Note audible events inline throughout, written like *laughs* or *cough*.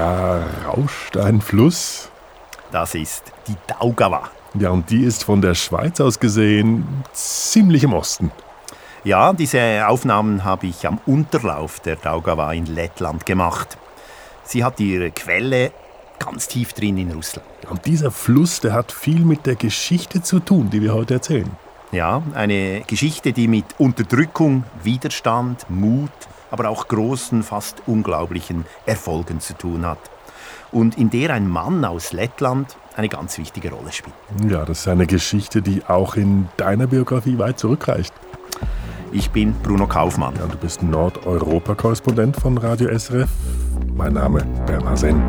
Da rauscht ein Fluss. Das ist die Daugava. Ja, und die ist von der Schweiz aus gesehen ziemlich im Osten. Ja, diese Aufnahmen habe ich am Unterlauf der Daugava in Lettland gemacht. Sie hat ihre Quelle ganz tief drin in Russland. Und dieser Fluss, der hat viel mit der Geschichte zu tun, die wir heute erzählen. Ja, eine Geschichte, die mit Unterdrückung, Widerstand, Mut, aber auch großen, fast unglaublichen Erfolgen zu tun hat. Und in der ein Mann aus Lettland eine ganz wichtige Rolle spielt. Ja, das ist eine Geschichte, die auch in deiner Biografie weit zurückreicht. Ich bin Bruno Kaufmann. Ja, du bist Nordeuropa-Korrespondent von Radio SRF. Mein Name Bernhard Senn.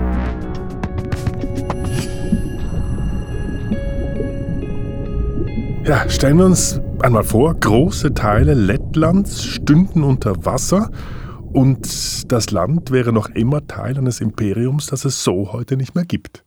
Ja, stellen wir uns einmal vor, große Teile Lettlands stünden unter Wasser und das Land wäre noch immer Teil eines Imperiums, das es so heute nicht mehr gibt.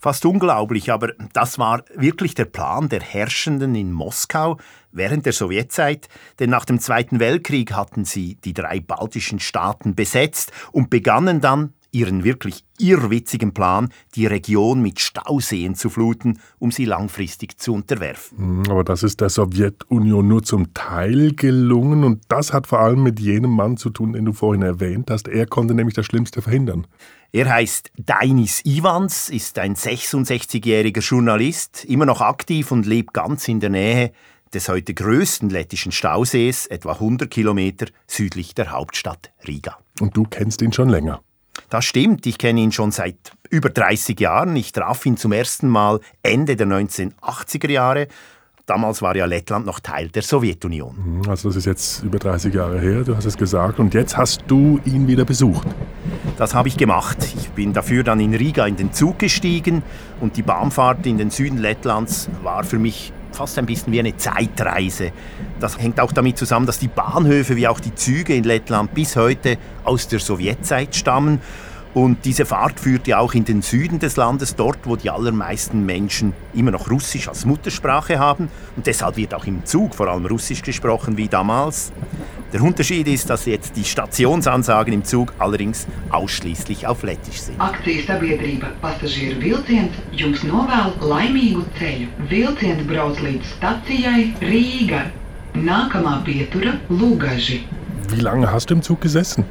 Fast unglaublich, aber das war wirklich der Plan der Herrschenden in Moskau während der Sowjetzeit, denn nach dem Zweiten Weltkrieg hatten sie die drei baltischen Staaten besetzt und begannen dann ihren wirklich irrwitzigen Plan, die Region mit Stauseen zu fluten, um sie langfristig zu unterwerfen. Hm, aber das ist der Sowjetunion nur zum Teil gelungen und das hat vor allem mit jenem Mann zu tun, den du vorhin erwähnt hast. Er konnte nämlich das Schlimmste verhindern. Er heißt Dainis Ivans, ist ein 66-jähriger Journalist, immer noch aktiv und lebt ganz in der Nähe des heute größten lettischen Stausees, etwa 100 Kilometer südlich der Hauptstadt Riga. Und du kennst ihn schon länger. Das stimmt, ich kenne ihn schon seit über 30 Jahren. Ich traf ihn zum ersten Mal Ende der 1980er Jahre. Damals war ja Lettland noch Teil der Sowjetunion. Mhm, also das ist jetzt über 30 Jahre her, du hast es gesagt. Und jetzt hast du ihn wieder besucht. Das habe ich gemacht. Ich bin dafür dann in Riga in den Zug gestiegen und die Bahnfahrt in den Süden Lettlands war für mich fast ein bisschen wie eine Zeitreise. Das hängt auch damit zusammen, dass die Bahnhöfe wie auch die Züge in Lettland bis heute aus der Sowjetzeit stammen und diese Fahrt führt ja auch in den Süden des Landes, dort, wo die allermeisten Menschen immer noch Russisch als Muttersprache haben. Und deshalb wird auch im Zug vor allem Russisch gesprochen wie damals. Der Unterschied ist, dass jetzt die Stationsansagen im Zug allerdings ausschließlich auf Lettisch sind. Akcijas sabiedrība Pasažieru vilciens jums novēl laimīgu ceļu. Vilciens brauc līdz stacijai Rīga. Nākamā pietura Lugaži. Wie lange hast du im Zug gesessen?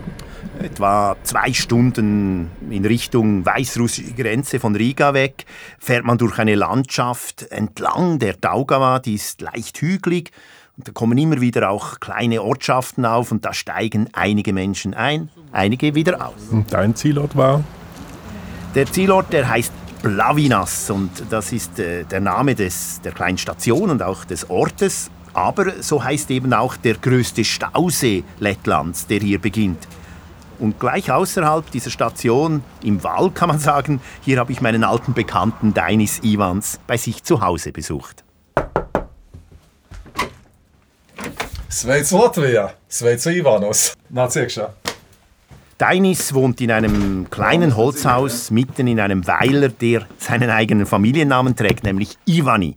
etwa zwei Stunden in Richtung weißrussische Grenze von Riga weg, fährt man durch eine Landschaft entlang der Daugava, die ist leicht hügelig. Und da kommen immer wieder auch kleine Ortschaften auf und da steigen einige Menschen ein, einige wieder aus. Und dein Zielort war? Der Zielort, der heißt Blavinas und das ist äh, der Name des, der kleinen Station und auch des Ortes. Aber so heißt eben auch der größte Stausee Lettlands, der hier beginnt. Und gleich außerhalb dieser Station, im Wald kann man sagen, hier habe ich meinen alten Bekannten Dainis Ivans bei sich zu Hause besucht. Sveic Latvijā! Sveic Ivanos! Nāc iekšā! Dainis wohnt in einem kleinen Holzhaus mitten in einem Weiler, der seinen eigenen Familiennamen trägt, nämlich Ivani.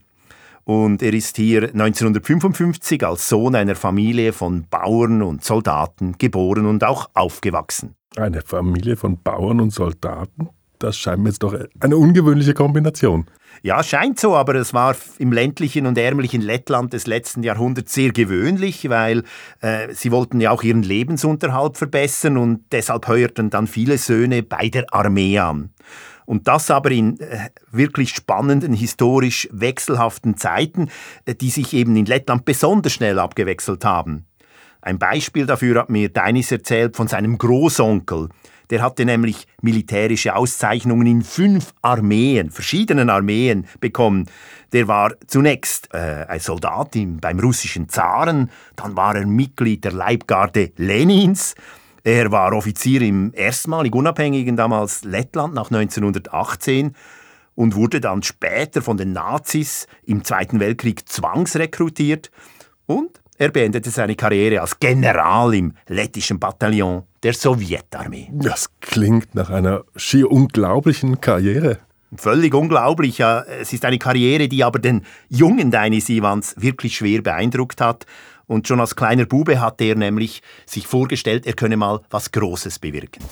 Und er ist hier 1955 als Sohn einer Familie von Bauern und Soldaten geboren und auch aufgewachsen. Eine Familie von Bauern und Soldaten? Das scheint mir jetzt doch eine ungewöhnliche Kombination. Ja, scheint so, aber es war im ländlichen und ärmlichen Lettland des letzten Jahrhunderts sehr gewöhnlich, weil äh, sie wollten ja auch ihren Lebensunterhalt verbessern und deshalb heuerten dann viele Söhne bei der Armee an. Und das aber in äh, wirklich spannenden, historisch wechselhaften Zeiten, äh, die sich eben in Lettland besonders schnell abgewechselt haben. Ein Beispiel dafür hat mir Deinis erzählt von seinem Großonkel. Der hatte nämlich militärische Auszeichnungen in fünf Armeen, verschiedenen Armeen bekommen. Der war zunächst äh, ein Soldat im, beim russischen Zaren, dann war er Mitglied der Leibgarde Lenins, er war Offizier im erstmalig unabhängigen damals Lettland nach 1918 und wurde dann später von den Nazis im Zweiten Weltkrieg zwangsrekrutiert und er beendete seine Karriere als General im lettischen Bataillon der Sowjetarmee. Das klingt nach einer schier unglaublichen Karriere. Völlig unglaublich. Ja. Es ist eine Karriere, die aber den jungen Dainis Ivans wirklich schwer beeindruckt hat und schon als kleiner Bube hatte er nämlich sich vorgestellt, er könne mal was Großes bewirken.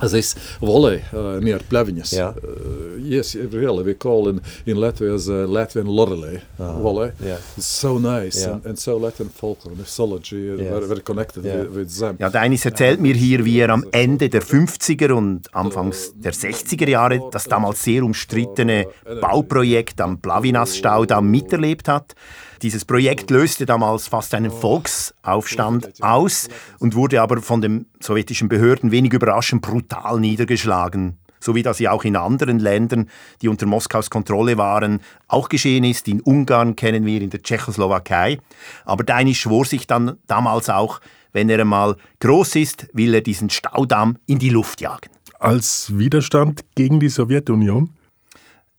This volley uh, near Pleviņas. Yeah. Uh, yes, really, we call in, in Latvia as uh, Latvian lorelei volley. yeah. It's so nice Yeah. and, and so Latvian folklore, mythology, uh, Yes. very, very connected Yeah. with, with them. Ja, Deinis erzählt mir hier, wie er am Ende der 50er und Anfangs der 60er Jahre das damals sehr umstrittene Bauprojekt am Blavinas-Staudamm miterlebt hat. Dieses Projekt löste damals fast einen Volksaufstand aus und wurde aber von den sowjetischen Behörden wenig überraschend brutal niedergeschlagen. So wie das ja auch in anderen Ländern, die unter Moskaus Kontrolle waren, auch geschehen ist. In Ungarn kennen wir, in der Tschechoslowakei. Aber Deinis schwor sich dann damals auch, wenn er einmal groß ist, will er diesen Staudamm in die Luft jagen. Als Widerstand gegen die Sowjetunion?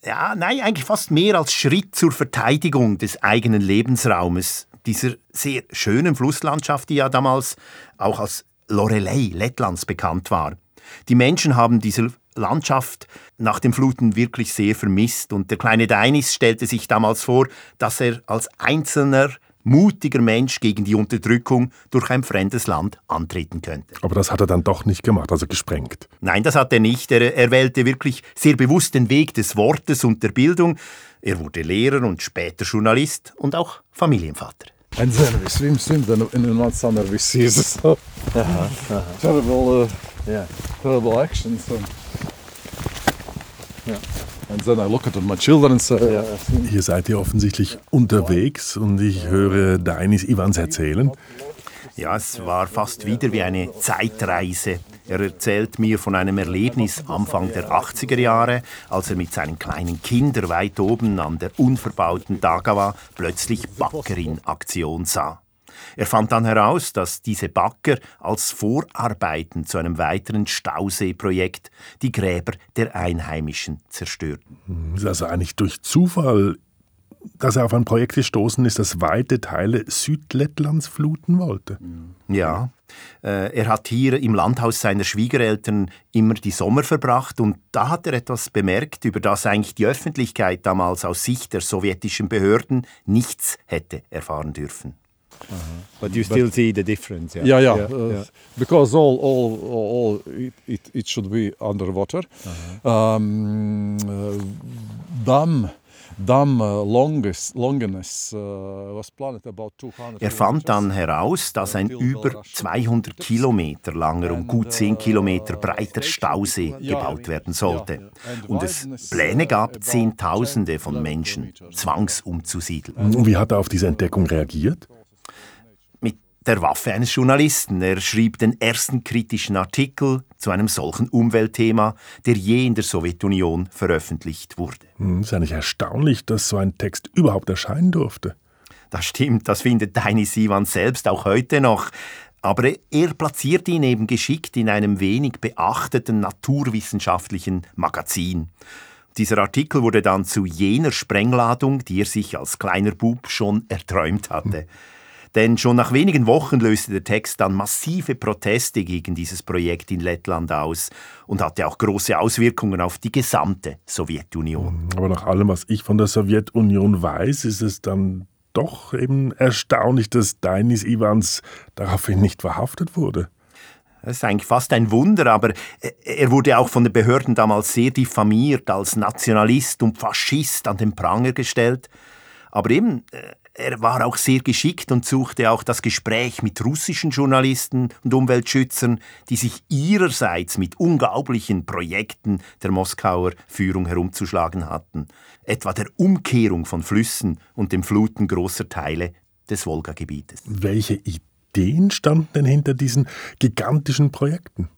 Ja, nein, eigentlich fast mehr als Schritt zur Verteidigung des eigenen Lebensraumes, dieser sehr schönen Flusslandschaft, die ja damals auch als Lorelei Lettlands bekannt war. Die Menschen haben diese Landschaft nach dem Fluten wirklich sehr vermisst und der kleine Deinis stellte sich damals vor, dass er als einzelner mutiger Mensch gegen die Unterdrückung durch ein fremdes Land antreten könnte. Aber das hat er dann doch nicht gemacht, also gesprengt. Nein, das hat er nicht. Er, er wählte wirklich sehr bewusst den Weg des Wortes und der Bildung. Er wurde Lehrer und später Journalist und auch Familienvater. And then we swim, swim, then in one summer we see this uh, terrible, uh, Yeah. terrible actions. And, yeah. and then I look at my children and say, Yeah. Hier seid ihr offensichtlich unterwegs und ich höre Dainis Ivans erzählen. Ja, es war fast wieder wie eine Zeitreise. Er erzählt mir von einem Erlebnis Anfang der 80er Jahre, als er mit seinen kleinen Kindern weit oben an der unverbauten Dagawa plötzlich Bagger in Aktion sah. Er fand dann heraus, dass diese Bagger als Vorarbeiten zu einem weiteren Stauseeprojekt die Gräber der Einheimischen zerstörten. Es ist also eigentlich durch Zufall, dass er auf ein Projekt gestoßen ist, das weite Teile Südlettlands fluten wollte. Ja, äh, er hat hier im Landhaus seiner Schwiegereltern immer die Sommer verbracht und da hat er etwas bemerkt, über das eigentlich die Öffentlichkeit damals aus Sicht der sowjetischen Behörden nichts hätte erfahren dürfen. But you still see the difference. Yeah. yeah, yeah, Yeah, uh, yeah. because all, all, all, it, it, it should be underwater. Um, uh, dam, dam uh, uh, about 200 Er fand dann heraus, dass ein über 200 Kilometer langer und gut 10 Kilometer breiter Stausee gebaut werden sollte. Und es Pläne gab, Zehntausende von Menschen zwangsumzusiedeln. Und wie hat er auf diese Entdeckung reagiert? Der Waffe eines Journalisten. Er schrieb den ersten kritischen Artikel zu einem solchen Umweltthema, der je in der Sowjetunion veröffentlicht wurde. Hm, ist eigentlich erstaunlich, dass so ein Text überhaupt erscheinen durfte. Das stimmt, das findet Deinis Ivan selbst auch heute noch. Aber er platziert ihn eben geschickt in einem wenig beachteten naturwissenschaftlichen Magazin. Dieser Artikel wurde dann zu jener Sprengladung, die er sich als kleiner Bub schon erträumt hatte. Denn schon nach wenigen Wochen löste der Text dann massive Proteste gegen dieses Projekt in Lettland aus und hatte auch große Auswirkungen auf die gesamte Sowjetunion. Aber nach allem, was ich von der Sowjetunion weiß, ist es dann doch eben erstaunlich, dass Dainis Ivans daraufhin nicht verhaftet wurde. Das ist eigentlich fast ein Wunder, aber er wurde auch von den Behörden damals sehr diffamiert, als Nationalist und Faschist an den Pranger gestellt. Aber eben, äh, er war auch sehr geschickt und suchte auch das Gespräch mit russischen Journalisten und Umweltschützern, die sich ihrerseits mit unglaublichen Projekten der Moskauer Führung herumzuschlagen hatten, etwa der Umkehrung von Flüssen und dem Fluten großer Teile des Wolgagebietes. Welche Ideen standen denn hinter diesen gigantischen Projekten?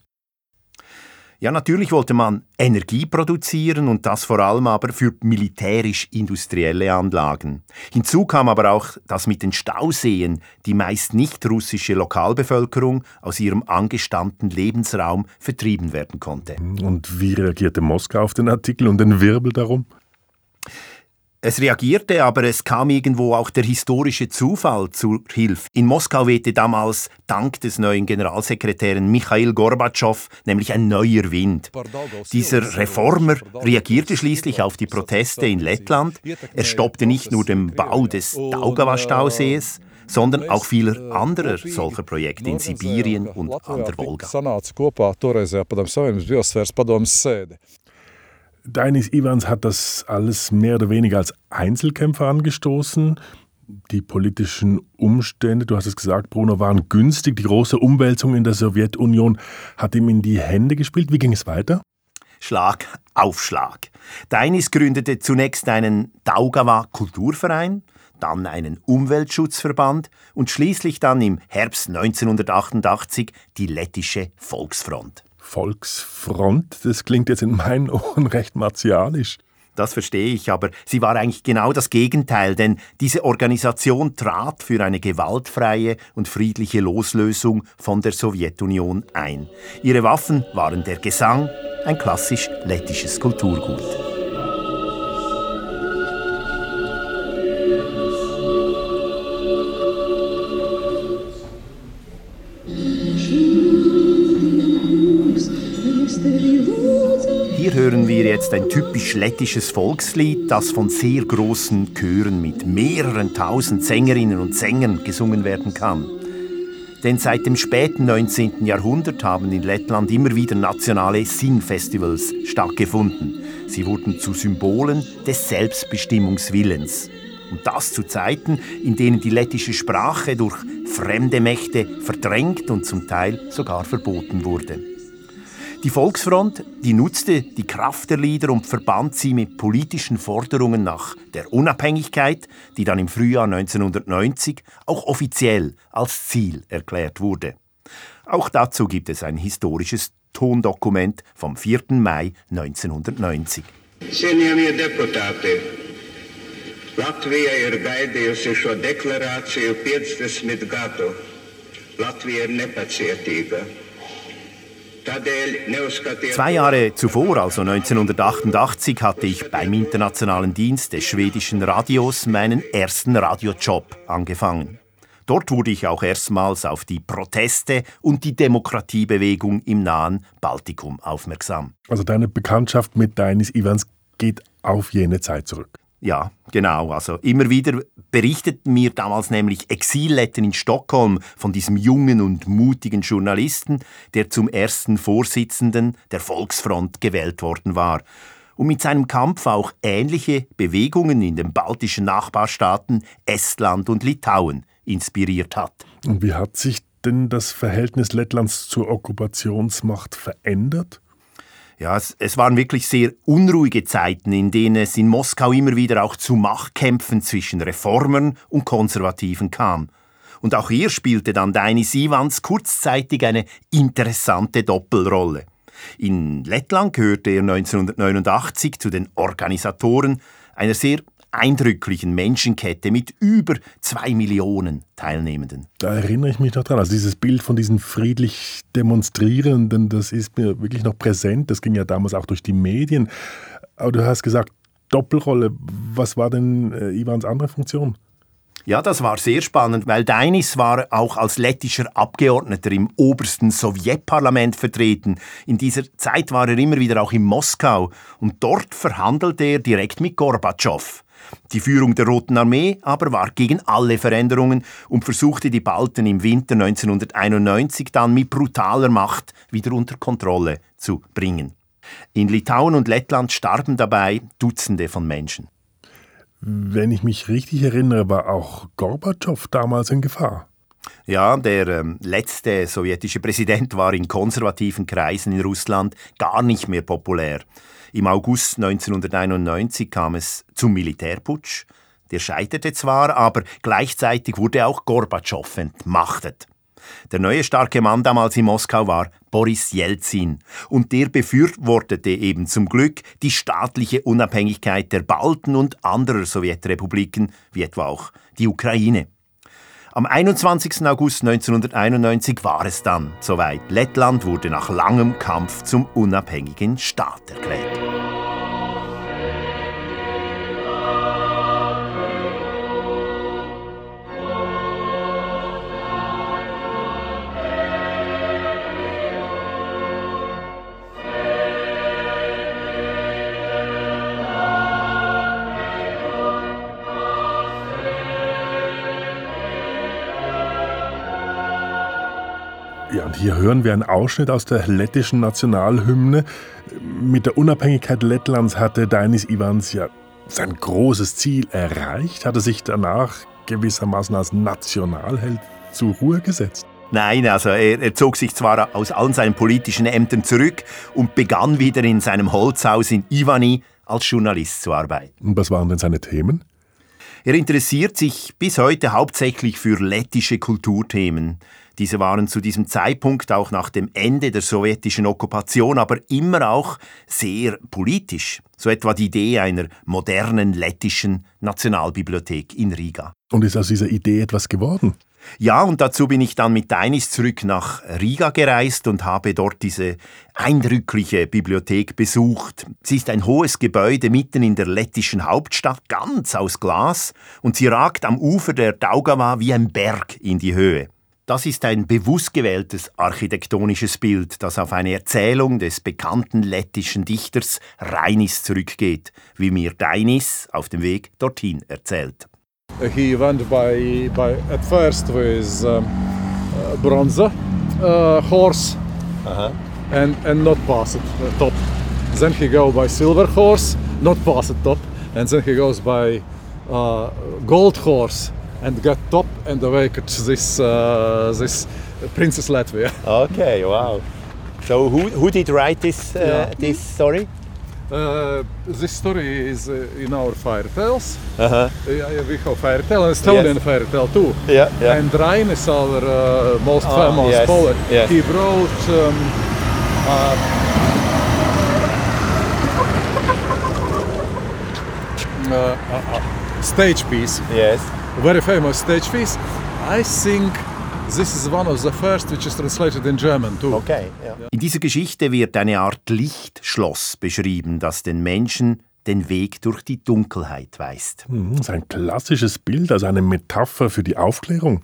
Ja, natürlich wollte man Energie produzieren und das vor allem aber für militärisch-industrielle Anlagen. Hinzu kam aber auch, dass mit den Stauseen die meist nicht russische Lokalbevölkerung aus ihrem angestammten Lebensraum vertrieben werden konnte. Und wie reagierte Moskau auf den Artikel und den Wirbel darum? Es reagierte, aber es kam irgendwo auch der historische Zufall zur Hilfe. In Moskau wehte damals dank des neuen Generalsekretären Michail Gorbatschow nämlich ein neuer Wind. Dieser Reformer reagierte schließlich auf die Proteste in Lettland. Er stoppte nicht nur den Bau des Daugava-Stausees, sondern auch vieler anderer solcher Projekte in Sibirien und an der Wolga. Dainis Ivans hat das alles mehr oder weniger als Einzelkämpfer angestoßen. Die politischen Umstände, du hast es gesagt, Bruno, waren günstig. Die große Umwälzung in der Sowjetunion hat ihm in die Hände gespielt. Wie ging es weiter? Schlag auf Schlag. Dainis gründete zunächst einen Daugava Kulturverein, dann einen Umweltschutzverband und schließlich dann im Herbst 1988 die lettische Volksfront. Volksfront, das klingt jetzt in meinen Ohren *laughs* recht martialisch. Das verstehe ich, aber sie war eigentlich genau das Gegenteil, denn diese Organisation trat für eine gewaltfreie und friedliche Loslösung von der Sowjetunion ein. Ihre Waffen waren der Gesang, ein klassisch lettisches Kulturgut. Hören wir jetzt ein typisch lettisches Volkslied, das von sehr großen Chören mit mehreren tausend Sängerinnen und Sängern gesungen werden kann. Denn seit dem späten 19. Jahrhundert haben in Lettland immer wieder nationale Singfestivals stattgefunden. Sie wurden zu Symbolen des Selbstbestimmungswillens. Und das zu Zeiten, in denen die lettische Sprache durch fremde Mächte verdrängt und zum Teil sogar verboten wurde. Die Volksfront, die nutzte die Kraft der Lieder und verband sie mit politischen Forderungen nach der Unabhängigkeit, die dann im Frühjahr 1990 auch offiziell als Ziel erklärt wurde. Auch dazu gibt es ein historisches Tondokument vom 4. Mai 1990. Cienījamie deputāti, Latvija ir gaidījusi šo deklarāciju 50 gadu. Latvija ir nepacietīga. Zwei Jahre zuvor, also 1988, hatte ich beim internationalen Dienst des schwedischen Radios meinen ersten Radiojob angefangen. Dort wurde ich auch erstmals auf die Proteste und die Demokratiebewegung im nahen Baltikum aufmerksam. Also deine Bekanntschaft mit Dainis Ivans geht auf jene Zeit zurück. Ja, genau. Also immer wieder berichteten mir damals nämlich Exilletten in Stockholm von diesem jungen und mutigen Journalisten, der zum ersten Vorsitzenden der Volksfront gewählt worden war und mit seinem Kampf auch ähnliche Bewegungen in den baltischen Nachbarstaaten Estland und Litauen inspiriert hat. Und wie hat sich denn das Verhältnis Lettlands zur Okkupationsmacht verändert? Ja, es, es, waren wirklich sehr unruhige Zeiten, in denen es in Moskau immer wieder auch zu Machtkämpfen zwischen Reformern und Konservativen kam. Und auch hier spielte dann Dainis Ivans kurzzeitig eine interessante Doppelrolle. In Lettland gehörte er 1989 zu den Organisatoren einer sehr eindrücklichen Menschenkette mit über zwei Millionen Teilnehmenden. Da erinnere ich mich noch dran. Also dieses Bild von diesen friedlich Demonstrierenden, das ist mir wirklich noch präsent. Das ging ja damals auch durch die Medien. Aber du hast gesagt, Doppelrolle. Was war denn äh, Ivans andere Funktion? Ja, das war sehr spannend, weil Deinis war auch als lettischer Abgeordneter im obersten Sowjetparlament vertreten. In dieser Zeit war er immer wieder auch in Moskau und dort verhandelte er direkt mit Gorbatschow. Die Führung der Roten Armee aber war gegen alle Veränderungen und versuchte die Balten im Winter 1991 dann mit brutaler Macht wieder unter Kontrolle zu bringen. In Litauen und Lettland starben dabei Dutzende von Menschen. Wenn ich mich richtig erinnere, war auch Gorbatschow damals in Gefahr. Ja, der ähm, letzte sowjetische Präsident war in konservativen Kreisen in Russland gar nicht mehr populär. Im August 1991 kam es zum Militärputsch. Der scheiterte zwar, aber gleichzeitig wurde auch Gorbatschow entmachtet. Der neue starke Mann damals in Moskau war Boris Jelzin und der befürwortete eben zum Glück die staatliche Unabhängigkeit der Balten und anderer Sowjetrepubliken, wie etwa auch die Ukraine. Am 21. August 1991 war es dann soweit. Lettland wurde nach langem Kampf zum unabhängigen Staat erklärt. Und hier hören wir einen Ausschnitt aus der lettischen Nationalhymne. Mit der Unabhängigkeit Lettlands hatte Dainis Ivans ja sein großes Ziel erreicht, hatte sich danach gewissermaßen als Nationalheld zur Ruhe gesetzt. Nein, also er, er, zog sich zwar aus allen seinen politischen Ämtern zurück und begann wieder in seinem Holzhaus in Ivani als Journalist zu arbeiten. Und was waren denn seine Themen? Er interessiert sich bis heute hauptsächlich für lettische Kulturthemen. Diese waren zu diesem Zeitpunkt auch nach dem Ende der sowjetischen Okkupation aber immer auch sehr politisch. So etwa die Idee einer modernen lettischen Nationalbibliothek in Riga. Und ist aus dieser Idee etwas geworden? Ja, und dazu bin ich dann mit Deinis zurück nach Riga gereist und habe dort diese eindrückliche Bibliothek besucht. Sie ist ein hohes Gebäude mitten in der lettischen Hauptstadt, ganz aus Glas, und sie ragt am Ufer der Daugava wie ein Berg in die Höhe. Das ist ein bewusst gewähltes architektonisches Bild, das auf eine Erzählung des bekannten lettischen Dichters Reinis zurückgeht, wie mir Deinis auf dem Weg dorthin erzählt. he went by by at first with um, uh, bronze uh, horse uh-huh. and and not pass it uh, top. Then he go by silver horse, not pass it top, and then he goes by uh, gold horse and get top and awake this uh, this Princess Latvia. *laughs* Okay, wow. So who who did write this yeah. this story? Uh, this story is uh, in our fairy tales. Yeah, we have fairy tale and Estonian yes. fairy tale too. Yeah, yeah. And Rain is our uh, most oh, famous yes, poet. Yes. He wrote um, uh, uh, stage piece. Yes. Very famous stage piece. I think This is one of the first which is translated in German too. Okay. Yeah. In dieser Geschichte wird eine Art Lichtschloss beschrieben, das den Menschen den Weg durch die Dunkelheit weist. Mhm, das ist ein klassisches Bild, also eine Metapher für die Aufklärung.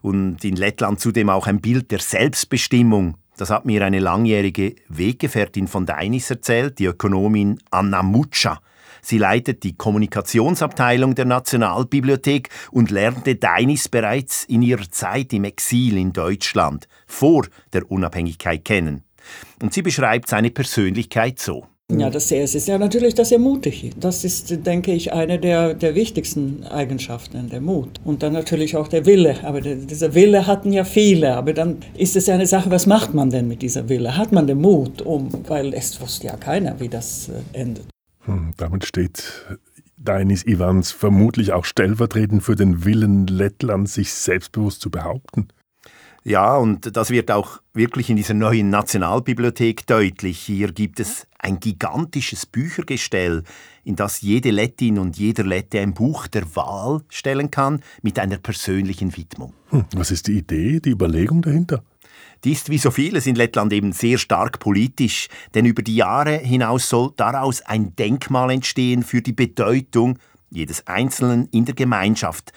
Und in Lettland zudem auch ein Bild der Selbstbestimmung. Das hat mir eine langjährige Weggefährtin von Deinis erzählt, die Ökonomin Anna Mutscha. Sie leitet die Kommunikationsabteilung der Nationalbibliothek und lernte Deinis bereits in ihrer Zeit im Exil in Deutschland vor der Unabhängigkeit kennen. Und sie beschreibt seine Persönlichkeit so. Ja, das erste ist ja natürlich, dass er mutig ist. Das ist, denke ich, eine der, der wichtigsten Eigenschaften, der Mut. Und dann natürlich auch der Wille. Aber der, dieser Wille hatten ja viele. Aber dann ist es ja eine Sache, was macht man denn mit dieser Wille? Hat man den Mut, um, weil es wusste ja keiner, wie das äh, endet. Hm, damit steht Dainis Ivans vermutlich auch stellvertretend für den Willen Lettlands, sich selbstbewusst zu behaupten. Ja, und das wird auch wirklich in dieser neuen Nationalbibliothek deutlich. Hier gibt es ein gigantisches Büchergestell, in das jede Lettin und jeder Lette ein Buch der Wahl stellen kann mit einer persönlichen Widmung. Hm, was ist die Idee, die Überlegung dahinter? Die ist wie so vieles in Lettland eben sehr stark politisch, denn über die Jahre hinaus soll daraus ein Denkmal entstehen für die Bedeutung jedes Einzelnen in der Gemeinschaft.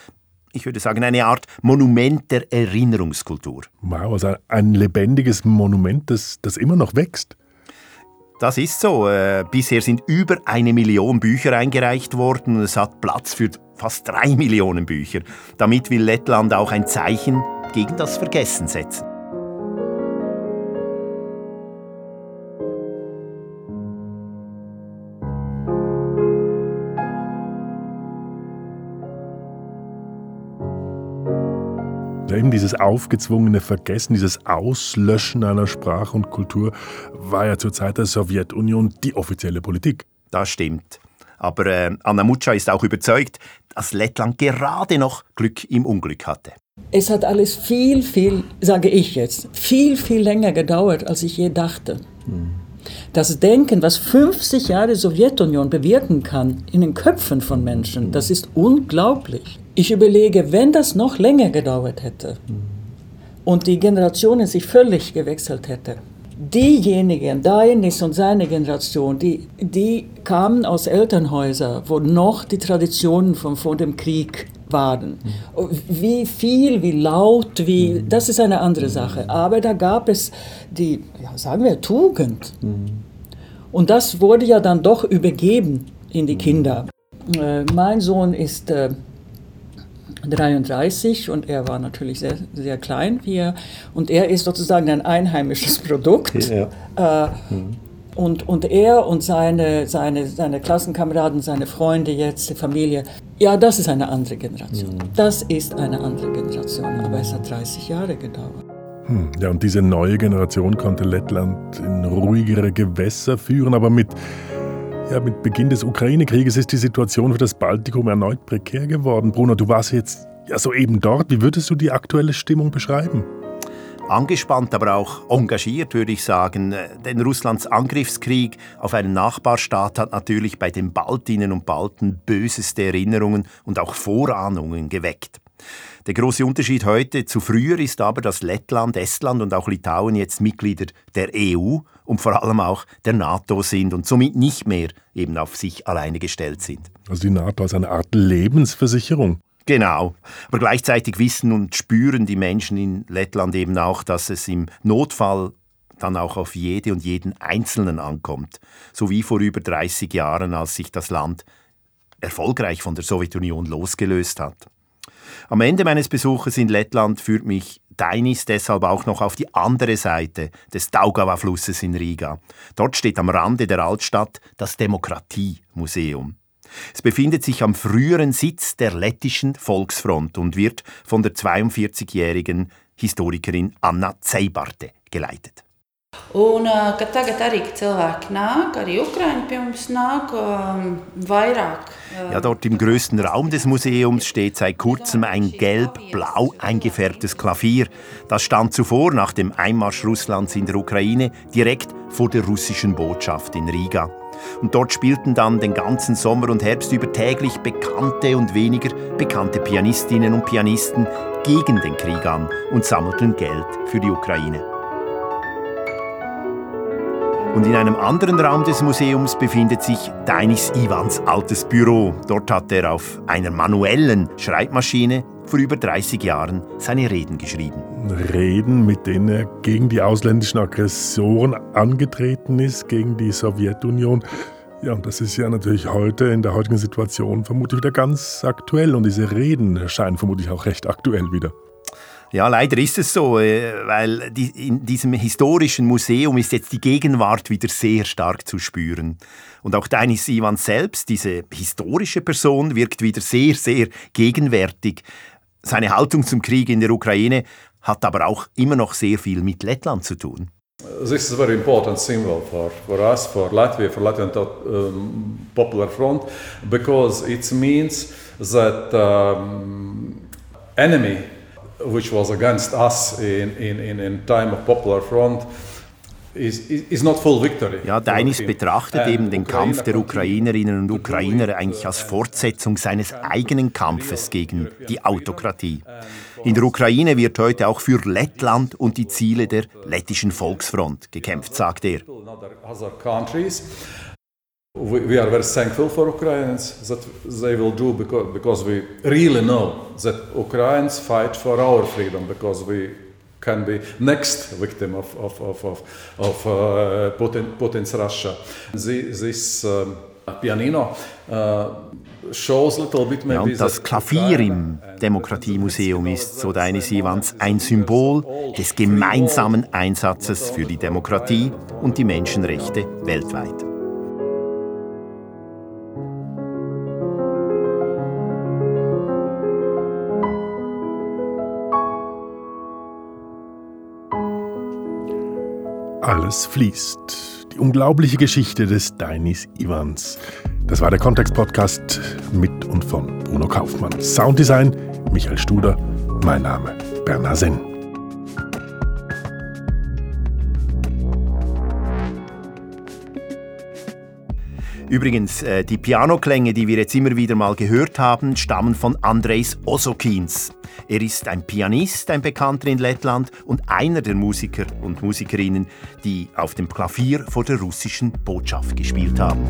Ich würde sagen, eine Art Monument der Erinnerungskultur. Wow, also ein lebendiges Monument, das, das immer noch wächst. Das ist so. Äh, bisher sind über eine Million Bücher eingereicht worden und es hat Platz für fast drei Millionen Bücher. Damit will Lettland auch ein Zeichen gegen das Vergessen setzen. Eben dieses aufgezwungene Vergessen, dieses Auslöschen einer Sprache und Kultur war ja zur Zeit der Sowjetunion die offizielle Politik. Das stimmt. Aber äh, Anna Mucha ist auch überzeugt, dass Lettland gerade noch Glück im Unglück hatte. Es hat alles viel, viel, sage ich jetzt, viel, viel länger gedauert, als ich je dachte. Mhm. Das Denken, was 50 Jahre Sowjetunion bewirken kann in den Köpfen von Menschen, das ist unglaublich. Ich überlege, wenn das noch länger gedauert hätte und die Generationen sich völlig gewechselt hätte, diejenigen, Dainis und seine Generation, die, die kamen aus Elternhäusern, wo noch die Traditionen von vor dem Krieg waren. Wie viel, wie laut, wie, das ist eine andere Sache. Aber da gab es die, ja, sagen wir, Tugend. Und das wurde ja dann doch übergeben in die Kinder. Äh, mein Sohn ist äh, 33 und er war natürlich sehr, sehr klein wie er. Und er ist sozusagen ein einheimisches *laughs* Produkt. Ja. Äh, mhm. Und, und er und seine, seine, seine Klassenkameraden, seine Freunde jetzt, die Familie, ja, das ist eine andere Generation. Mhm. Das ist eine andere Generation, aber es hat 30 Jahre gedauert. Hm, ja, und diese neue Generation konnte Lettland in ruhigere Gewässer führen, aber mit ja, mit Beginn des Ukraine-Krieges ist die Situation für das Baltikum erneut prekär geworden. Bruno, du warst jetzt ja soeben dort. Wie würdest du die aktuelle Stimmung beschreiben? Angespannt, aber auch engagiert, würde ich sagen. Denn Russlands Angriffskrieg auf einen Nachbarstaat hat natürlich bei den Baltinnen und Balten böseste Erinnerungen und auch Vorahnungen geweckt. Der große Unterschied heute zu früher ist aber, dass Lettland, Estland und auch Litauen jetzt Mitglieder der EU und vor allem auch der NATO sind und somit nicht mehr eben auf sich alleine gestellt sind. Also die NATO als eine Art Lebensversicherung. Genau. Aber gleichzeitig wissen und spüren die Menschen in Lettland eben auch, dass es im Notfall dann auch auf jede und jeden Einzelnen ankommt. So wie vor über 30 Jahren, als sich das Land erfolgreich von der Sowjetunion losgelöst hat. Am Ende meines Besuches in Lettland führt mich Deinis deshalb auch noch auf die andere Seite des Daugava-Flusses in Riga. Dort steht am Rande der Altstadt das Demokratiemuseum. Es befindet sich am früheren Sitz der lettischen Volksfront und wird von der 42-jährigen Historikerin Anna Zeibarte geleitet. Un, ka tagad arī cilvēki nāk, arī Ukraiņi pie mums nāk, vairāk. Ja, dort im größten Raum des Museums steht seit kurzem ein gelb-blau eingefärbtes Klavier. Das stand zuvor nach dem Einmarsch Russlands in der Ukraine direkt vor der russischen Botschaft in Riga. Und dort spielten dann den ganzen Sommer und Herbst über täglich bekannte und weniger bekannte Pianistinnen und Pianisten gegen den Krieg an und sammelten Geld für die Ukraine. Und in einem anderen Raum des Museums befindet sich Dainis Ivans altes Büro. Dort hat er auf einer manuellen Schreibmaschine vor über 30 Jahren seine Reden geschrieben. Reden, mit denen er gegen die ausländischen Aggressoren angetreten ist, gegen die Sowjetunion. Ja, und das ist ja natürlich heute in der heutigen Situation vermutlich wieder ganz aktuell und diese Reden erscheinen vermutlich auch recht aktuell wieder. Ja, leider ist es so, äh, weil in diesem historischen Museum ist jetzt die Gegenwart wieder sehr stark zu spüren. Und auch Denis Ivan selbst, diese historische Person, wirkt wieder sehr, sehr gegenwärtig. Seine Haltung zum Krieg in der Ukraine hat aber auch immer noch sehr viel mit Lettland zu tun. This is a very important symbol for, for us, for Latvia, for Latvian um, Popular Front, because it means that um, enemy which was against us in, in, in time of Popular Front, is, is not full victory. Ja, Deinis betrachtet eben den Kampf der Ukrainerinnen und Ukrainer eigentlich als Fortsetzung seines eigenen Kampfes gegen die Autokratie. In der Ukraine wird heute auch für Lettland und die Ziele der lettischen Volksfront gekämpft, sagt er. We, we are very thankful for Ukrainians that they will do because, because we really know that Ukrainians fight for our freedom because we can be next victim of, of, of, of, of uh, Putin, Putin's Russia. This, this um, pianino uh, shows little bit maybe ja, und das Klavier im Demokratiemuseum ist, so Denis Ivans, ein Symbol des gemeinsamen Einsatzes für die Demokratie und die Menschenrechte weltweit. Alles fließt. Die unglaubliche Geschichte des Dainis Ivans. Das war der Kontext-Podcast mit und von Bruno Kaufmann. Sounddesign Michael Studer. Mein Name Bernhard Senn. Übrigens, äh, die Pianoklänge, die wir jetzt immer wieder mal gehört haben, stammen von Andrejs Osokins. Er ist ein Pianist, ein Bekannter in Lettland und einer der Musiker und Musikerinnen, die auf dem Klavier vor der russischen Botschaft gespielt haben.